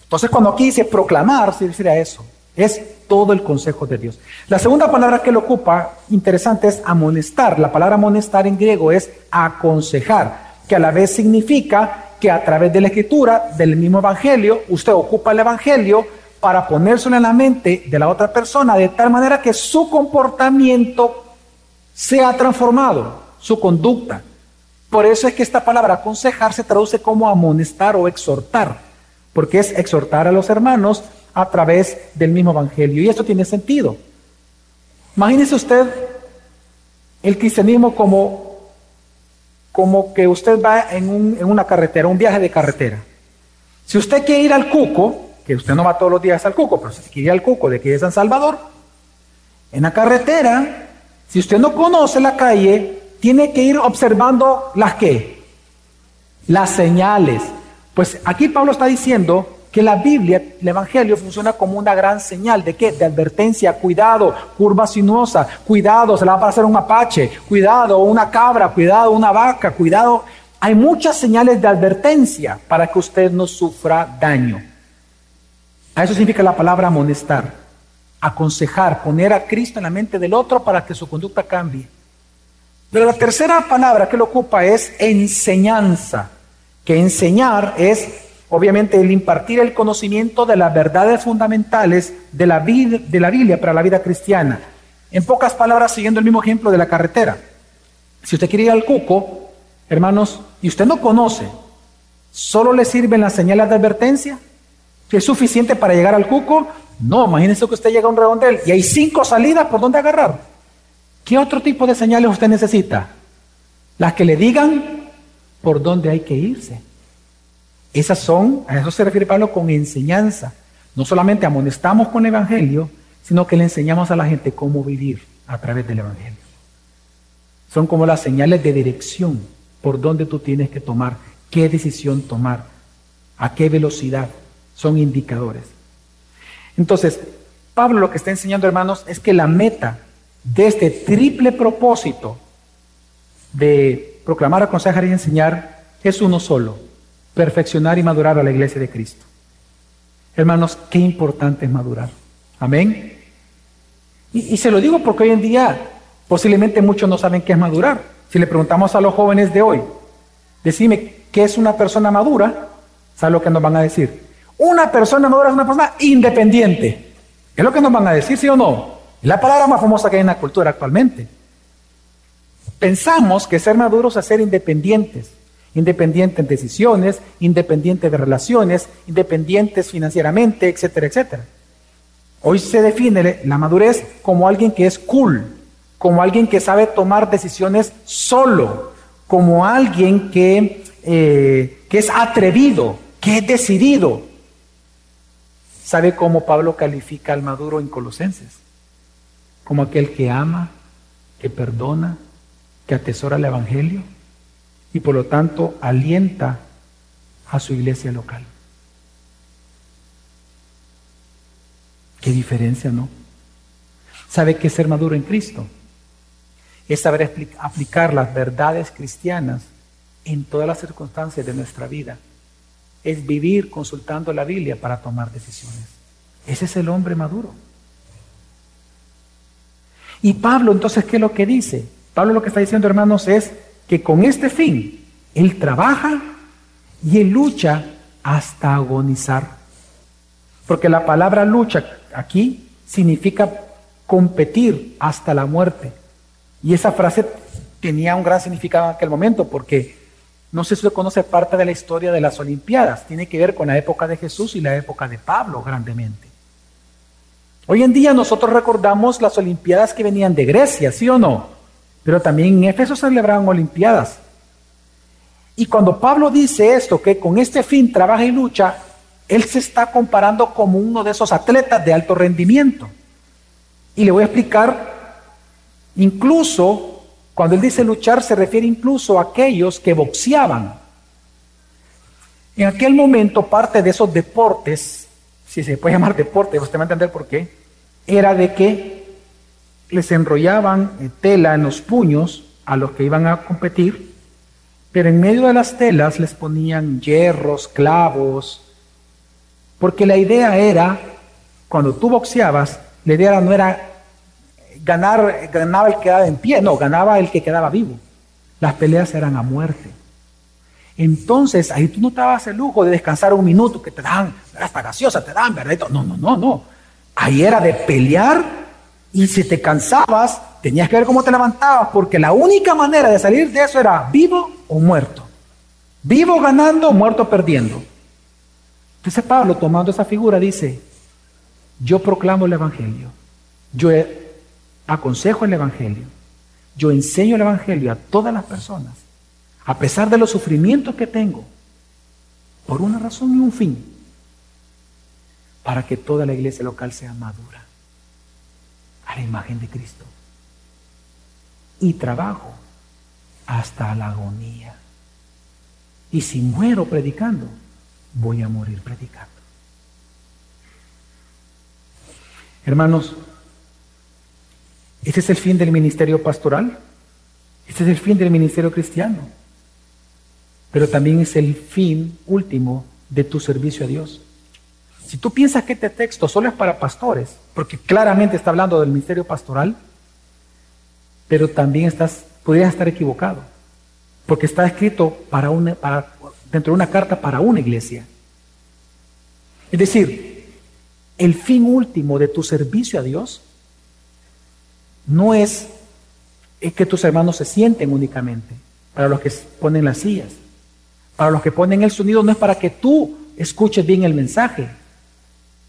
Entonces cuando aquí dice proclamar, se refiere a eso. Es todo el consejo de Dios. La segunda palabra que lo ocupa, interesante, es amonestar. La palabra amonestar en griego es aconsejar, que a la vez significa que a través de la escritura, del mismo evangelio, usted ocupa el evangelio para ponérselo en la mente de la otra persona de tal manera que su comportamiento sea transformado, su conducta. Por eso es que esta palabra aconsejar se traduce como amonestar o exhortar, porque es exhortar a los hermanos a través del mismo evangelio. Y esto tiene sentido. Imagínese usted el cristianismo como, como que usted va en, en una carretera, un viaje de carretera. Si usted quiere ir al Cuco, que usted no va todos los días al Cuco, pero si quiere ir al Cuco de aquí de San Salvador, en la carretera, si usted no conoce la calle, tiene que ir observando las que, las señales. Pues aquí Pablo está diciendo que la Biblia, el Evangelio funciona como una gran señal de qué? De advertencia, cuidado, curva sinuosa, cuidado, se la va a pasar un mapache, cuidado, una cabra, cuidado, una vaca, cuidado. Hay muchas señales de advertencia para que usted no sufra daño. A eso significa la palabra amonestar, aconsejar, poner a Cristo en la mente del otro para que su conducta cambie. Pero la tercera palabra que lo ocupa es enseñanza, que enseñar es obviamente el impartir el conocimiento de las verdades fundamentales de la, de la Biblia para la vida cristiana. En pocas palabras, siguiendo el mismo ejemplo de la carretera. Si usted quiere ir al cuco, hermanos, y usted no conoce, ¿solo le sirven las señales de advertencia? ¿Que es suficiente para llegar al cuco? No, imagínese que usted llega a un redondel y hay cinco salidas por donde agarrar. ¿Qué otro tipo de señales usted necesita? Las que le digan por dónde hay que irse. Esas son, a eso se refiere Pablo con enseñanza. No solamente amonestamos con el Evangelio, sino que le enseñamos a la gente cómo vivir a través del Evangelio. Son como las señales de dirección por dónde tú tienes que tomar, qué decisión tomar, a qué velocidad. Son indicadores. Entonces, Pablo lo que está enseñando, hermanos, es que la meta de este triple propósito de proclamar, aconsejar y enseñar es uno solo, perfeccionar y madurar a la iglesia de Cristo. Hermanos, qué importante es madurar. Amén. Y, se lo digo porque hoy en día posiblemente muchos no saben qué es madurar. Si le preguntamos a los jóvenes de hoy, decime qué es una persona madura, ¿sabe lo que nos van a decir? Una persona madura es una persona independiente. Es lo que nos van a decir, sí o no. Es la palabra más famosa que hay en la cultura actualmente. Pensamos que ser maduros es ser independientes independientes en decisiones, independientes de relaciones, independientes financieramente, etcétera, etcétera. Hoy se define la madurez como alguien que es cool, como alguien que sabe tomar decisiones solo, como alguien que, eh, que es atrevido, que es decidido. ¿Sabe cómo Pablo califica al maduro en Colosenses? Como aquel que ama, que perdona, que atesora el Evangelio y por lo tanto alienta a su iglesia local. Qué diferencia, ¿no? ¿Sabe qué es ser maduro en Cristo? Es saber aplicar las verdades cristianas en todas las circunstancias de nuestra vida. Es vivir consultando la Biblia para tomar decisiones. Ese es el hombre maduro. Y Pablo, entonces, ¿qué es lo que dice? Pablo lo que está diciendo, hermanos, es que con este fin Él trabaja y Él lucha hasta agonizar. Porque la palabra lucha aquí significa competir hasta la muerte. Y esa frase tenía un gran significado en aquel momento porque no sé si se conoce parte de la historia de las Olimpiadas. Tiene que ver con la época de Jesús y la época de Pablo grandemente. Hoy en día nosotros recordamos las Olimpiadas que venían de Grecia, ¿sí o no? Pero también en Éfeso celebraban Olimpiadas. Y cuando Pablo dice esto, que con este fin trabaja y lucha, él se está comparando como uno de esos atletas de alto rendimiento. Y le voy a explicar, incluso cuando él dice luchar, se refiere incluso a aquellos que boxeaban. En aquel momento, parte de esos deportes, si se puede llamar deporte, usted va a entender por qué, era de que les enrollaban eh, tela en los puños a los que iban a competir, pero en medio de las telas les ponían hierros, clavos, Porque la idea era, cuando tú boxeabas, la idea no era ganar, ganaba el que quedaba en pie, no, ganaba el que quedaba vivo. Las peleas eran a muerte. Entonces, ahí tú no te dabas el lujo de descansar un minuto, que te dan, hasta gaseosa te dan, ¿verdad? No, no, no, no. Ahí era de pelear y si te cansabas, tenías que ver cómo te levantabas, porque la única manera de salir de eso era vivo o muerto. Vivo ganando, muerto perdiendo. Entonces Pablo, tomando esa figura, dice, yo proclamo el Evangelio, yo aconsejo el Evangelio, yo enseño el Evangelio a todas las personas, a pesar de los sufrimientos que tengo, por una razón y un fin, para que toda la iglesia local sea madura, a la imagen de Cristo. Y trabajo hasta la agonía. Y si muero predicando, voy a morir predicando. Hermanos, este es el fin del ministerio pastoral, este es el fin del ministerio cristiano, pero también es el fin último de tu servicio a Dios. Si tú piensas que este texto solo es para pastores, porque claramente está hablando del ministerio pastoral, pero también estás, podrías estar equivocado, porque está escrito para una, para, dentro de una carta para una iglesia. Es decir, el fin último de tu servicio a Dios no es, que tus hermanos se sienten únicamente, para los que ponen las sillas, para los que ponen el sonido, no es para que tú escuches bien el mensaje.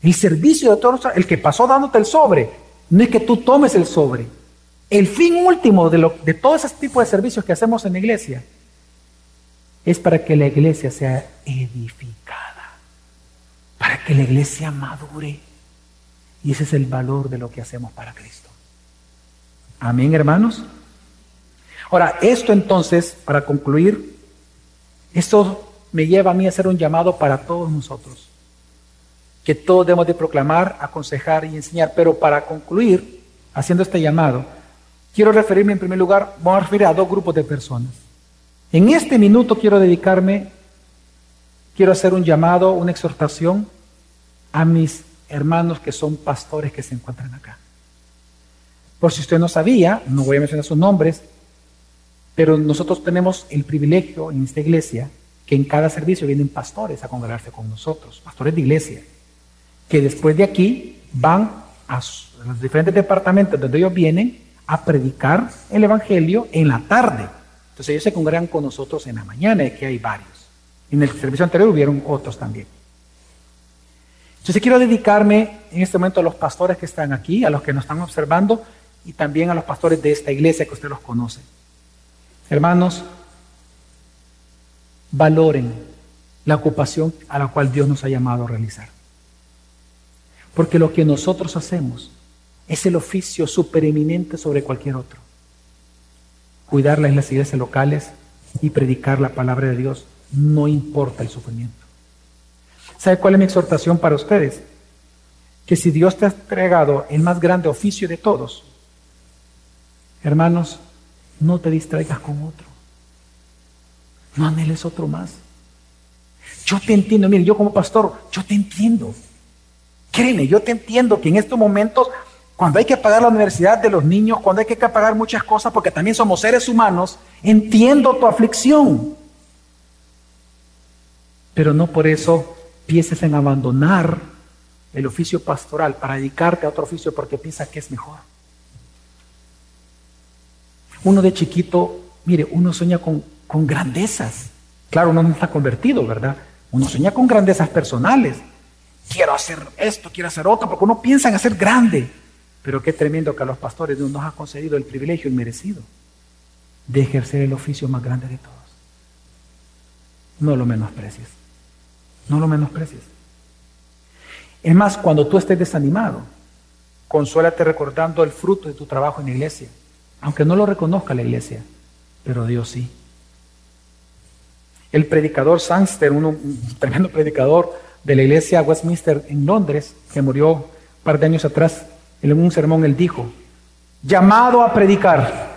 El servicio de todos, el que pasó dándote el sobre, no es que tú tomes el sobre. El fin último de, lo, de todo ese tipo de servicios que hacemos en la iglesia es para que la iglesia sea edificada, para que la iglesia madure. Y ese es el valor de lo que hacemos para Cristo. Amén, hermanos. Ahora, esto entonces, para concluir, esto me lleva a mí a hacer un llamado para todos nosotros, que todos debemos de proclamar, aconsejar y enseñar. Pero para concluir, haciendo este llamado, quiero referirme en primer lugar, voy a referir a dos grupos de personas. En este minuto quiero dedicarme, quiero hacer un llamado, una exhortación a mis hermanos que son pastores que se encuentran acá. Por si usted no sabía, no voy a mencionar sus nombres, pero nosotros tenemos el privilegio en esta iglesia que en cada servicio vienen pastores a congregarse con nosotros, pastores de iglesia, que después de aquí van a los diferentes departamentos donde ellos vienen a predicar el Evangelio en la tarde. Entonces ellos se congregan con nosotros en la mañana, y aquí hay varios. En el servicio anterior hubieron otros también. Entonces quiero dedicarme en este momento a los pastores que están aquí, a los que nos están observando y también a los pastores de esta iglesia que usted los conoce. Hermanos, valoren la ocupación a la cual Dios nos ha llamado a realizar. Porque lo que nosotros hacemos es el oficio supereminente sobre cualquier otro cuidarla en las iglesias locales y predicar la palabra de Dios, no importa el sufrimiento. ¿Sabe cuál es mi exhortación para ustedes? Que si Dios te ha entregado el más grande oficio de todos, hermanos, no te distraigas con otro. No anheles otro más. Yo te entiendo, mire, yo como pastor, yo te entiendo. Créeme, yo te entiendo que en estos momentos cuando hay que pagar la universidad de los niños, cuando hay que pagar muchas cosas, porque también somos seres humanos, entiendo tu aflicción. Pero no por eso pienses en abandonar el oficio pastoral para dedicarte a otro oficio porque piensas que es mejor. Uno de chiquito, mire, uno sueña con, con grandezas. Claro, uno no está convertido, ¿verdad? Uno sueña con grandezas personales. Quiero hacer esto, quiero hacer otro, porque uno piensa en hacer grande. Pero qué tremendo que a los pastores Dios nos ha concedido el privilegio inmerecido de ejercer el oficio más grande de todos. No lo menosprecies. No lo menosprecies. Es más, cuando tú estés desanimado, consuélate recordando el fruto de tu trabajo en la iglesia. Aunque no lo reconozca la iglesia, pero Dios sí. El predicador Sangster, un tremendo predicador de la iglesia Westminster en Londres, que murió un par de años atrás, en un sermón él dijo, llamado a predicar,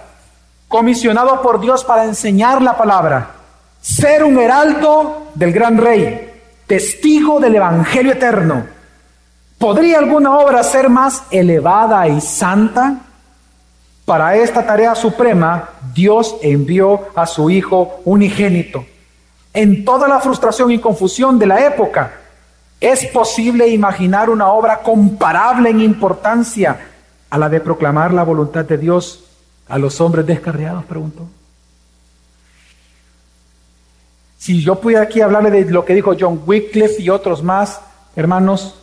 comisionado por Dios para enseñar la palabra, ser un heraldo del gran rey, testigo del Evangelio eterno. ¿Podría alguna obra ser más elevada y santa? Para esta tarea suprema, Dios envió a su Hijo unigénito. En toda la frustración y confusión de la época, ¿es posible imaginar una obra comparable en importancia a la de proclamar la voluntad de Dios a los hombres descarriados? Preguntó. Si yo pudiera aquí hablarle de lo que dijo John Wycliffe y otros más, hermanos,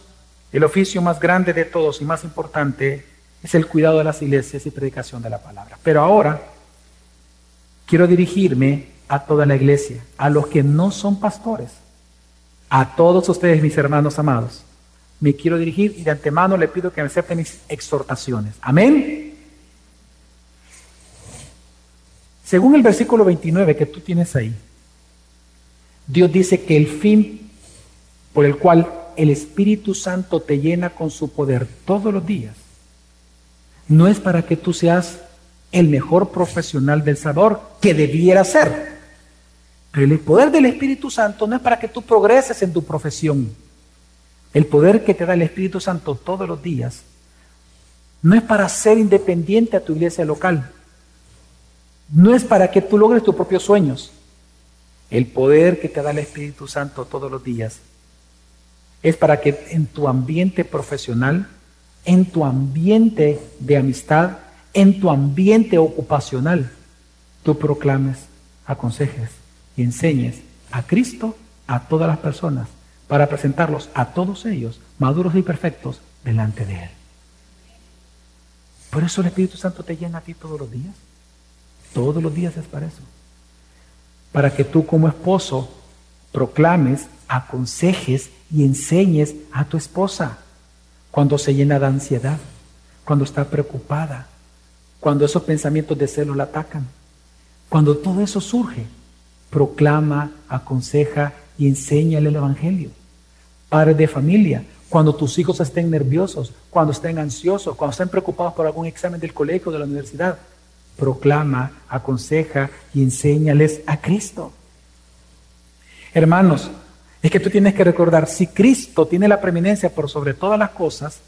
el oficio más grande de todos y más importante es el cuidado de las iglesias y predicación de la palabra. Pero ahora quiero dirigirme a toda la iglesia, a los que no son pastores, a todos ustedes, mis hermanos amados. Me quiero dirigir y de antemano le pido que me acepten mis exhortaciones. Amén. Según el versículo 29 que tú tienes ahí, Dios dice que el fin por el cual el Espíritu Santo te llena con su poder todos los días no es para que tú seas el mejor profesional del Salvador, que debiera ser. El poder del Espíritu Santo no es para que tú progreses en tu profesión. El poder que te da el Espíritu Santo todos los días no es para ser independiente a tu iglesia local. No es para que tú logres tus propios sueños. El poder que te da el Espíritu Santo todos los días es para que en tu ambiente profesional, en tu ambiente de amistad, en tu ambiente ocupacional, tú proclames, aconsejes y enseñes a Cristo a todas las personas para presentarlos a todos ellos, maduros y perfectos, delante de Él. Por eso el Espíritu Santo te llena a ti todos los días. Todos los días es para eso. Para que tú como esposo proclames, aconsejes y enseñes a tu esposa cuando se llena de ansiedad, cuando está preocupada, cuando esos pensamientos de celo la atacan. Cuando todo eso surge, proclama, aconseja y enséñale el Evangelio. Padre de familia, cuando tus hijos estén nerviosos, cuando estén ansiosos, cuando estén preocupados por algún examen del colegio o de la universidad, proclama, aconseja y enséñales a Cristo. Hermanos, es que tú tienes que recordar, si Cristo tiene la preeminencia por sobre todas las cosas,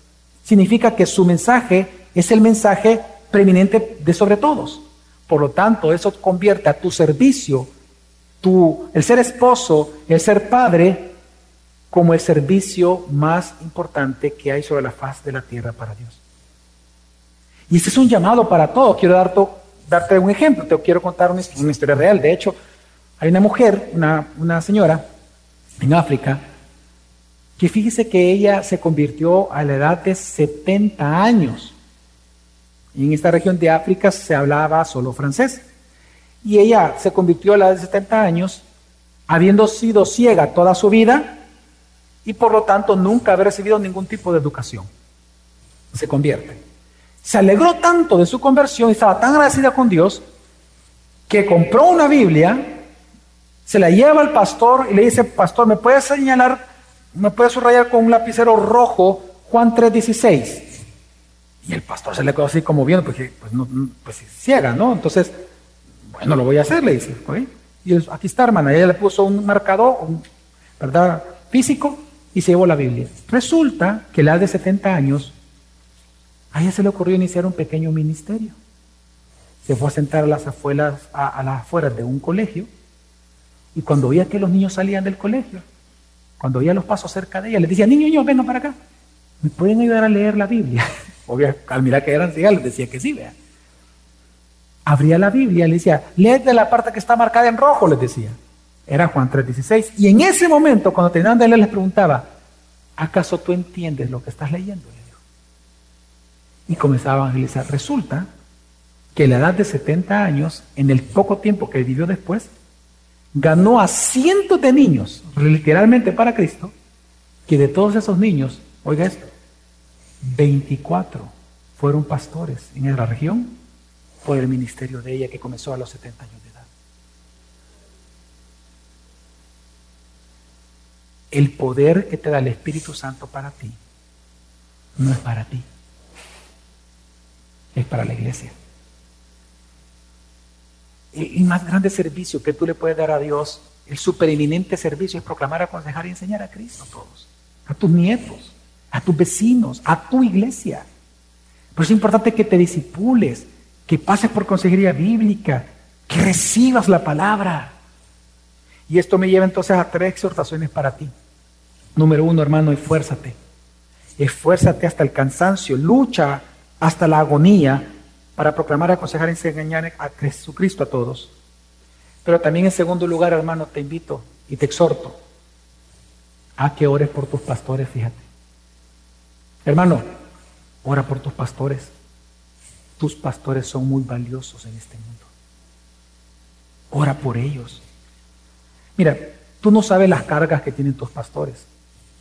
significa que su mensaje es el mensaje preeminente de sobre todos. Por lo tanto, eso convierte a tu servicio, el ser esposo, el ser padre, como el servicio más importante que hay sobre la faz de la tierra para Dios. Y este es un llamado para todos. Quiero darte, un ejemplo, te quiero contar una, una historia real. De hecho, hay una mujer, una, una señora, en África, que fíjese que ella se convirtió a la edad de 70 años. En esta región de África se hablaba solo francés. Y ella se convirtió a la de 70 años, habiendo sido ciega toda su vida y por lo tanto nunca haber recibido ningún tipo de educación. Se convierte. Se alegró tanto de su conversión y estaba tan agradecida con Dios que compró una Biblia se la lleva al pastor y le dice, pastor, ¿me puedes señalar, me puedes subrayar con un lapicero rojo Juan 3.16? Y el pastor se le quedó así como viendo, porque pues, no, pues ciega, ¿no? Entonces, bueno, lo voy a hacer, le dice. Y aquí está, hermana. ella le puso un marcador, ¿verdad? Físico, y se llevó la Biblia. Resulta que la de 70 años, a ella se le ocurrió iniciar un pequeño ministerio. Se fue a sentar a las afueras, a las afueras de un colegio y cuando veía que los niños salían del colegio, cuando veía los pasos cerca de ella, les decía, niños, niños, vengan para acá. ¿Me pueden ayudar a leer la Biblia? Obvio, al mirar que eran ciegas, les decía que sí, vea. Abría la Biblia, le decía, de la parte que está marcada en rojo, les decía. Era Juan 3:16. Y en ese momento, cuando tenían de leer, les preguntaba, ¿acaso tú entiendes lo que estás leyendo? Y comenzaba a evangelizar. Resulta que a la edad de 70 años, en el poco tiempo que vivió después, ganó a cientos de niños, literalmente para Cristo, que de todos esos niños, oiga esto, 24 fueron pastores en la región por el ministerio de ella que comenzó a los 70 años de edad. El poder que te da el Espíritu Santo para ti no es para ti, es para la iglesia el más grande servicio que tú le puedes dar a Dios el supereminente servicio es proclamar, aconsejar y enseñar a Cristo a todos, a tus nietos, a tus vecinos, a tu iglesia. Pero es importante que te disipules, que pases por consejería bíblica, que recibas la palabra. Y esto me lleva entonces a tres exhortaciones para ti. Número uno, hermano, esfuérzate. Esfuérzate hasta el cansancio, lucha hasta la agonía para proclamar, aconsejar y enseñar a Jesucristo a todos. Pero también en segundo lugar, hermano, te invito y te exhorto a que ores por tus pastores, fíjate. Hermano, ora por tus pastores. Tus pastores son muy valiosos en este mundo. Ora por ellos. Mira, tú no sabes las cargas que tienen tus pastores.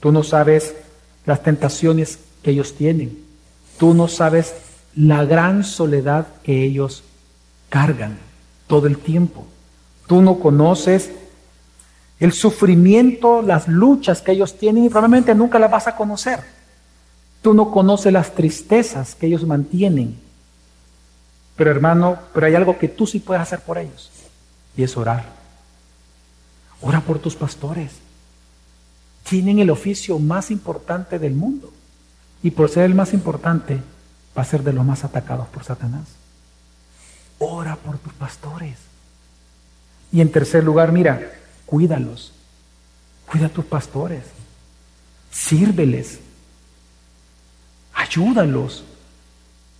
Tú no sabes las tentaciones que ellos tienen. Tú no sabes la gran soledad que ellos cargan todo el tiempo. Tú no conoces el sufrimiento, las luchas que ellos tienen y probablemente nunca las vas a conocer. Tú no conoces las tristezas que ellos mantienen. Pero hermano, pero hay algo que tú sí puedes hacer por ellos y es orar. Ora por tus pastores. Tienen el oficio más importante del mundo y por ser el más importante va a ser de los más atacados por Satanás. Ora por tus pastores. Y en tercer lugar, mira, cuídalos. Cuida a tus pastores. Sírveles. Ayúdalos.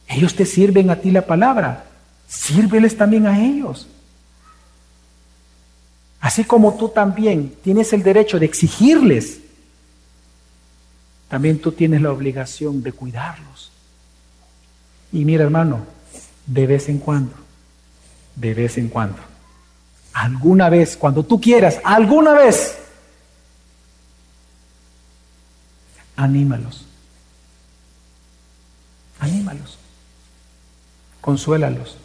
Ellos te sirven a ti la palabra. Sírveles también a ellos. Así como tú también tienes el derecho de exigirles, también tú tienes la obligación de cuidarlos. Y mira hermano, de vez en cuando, de vez en cuando, alguna vez, cuando tú quieras, alguna vez, anímalos. Anímalos. Consuélalos.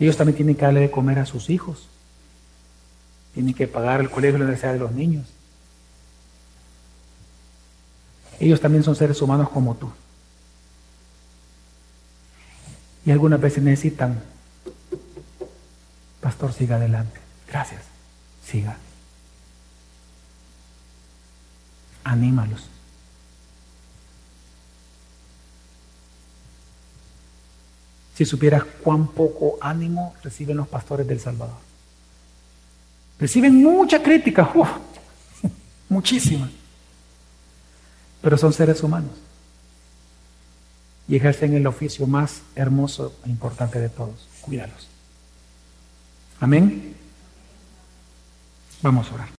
Ellos también tienen que darle de comer a sus hijos. Tienen que pagar el colegio y la universidad de los niños. Ellos también son seres humanos como tú. Y algunas veces necesitan Pastor, siga adelante. Gracias. Siga. Anímalos. Si supieras cuán poco ánimo reciben los pastores del Salvador. Reciben mucha crítica, muchísima. Pero son seres humanos. Y ejercen el oficio más hermoso e importante de todos. Cuídalos. Amén. Vamos a orar.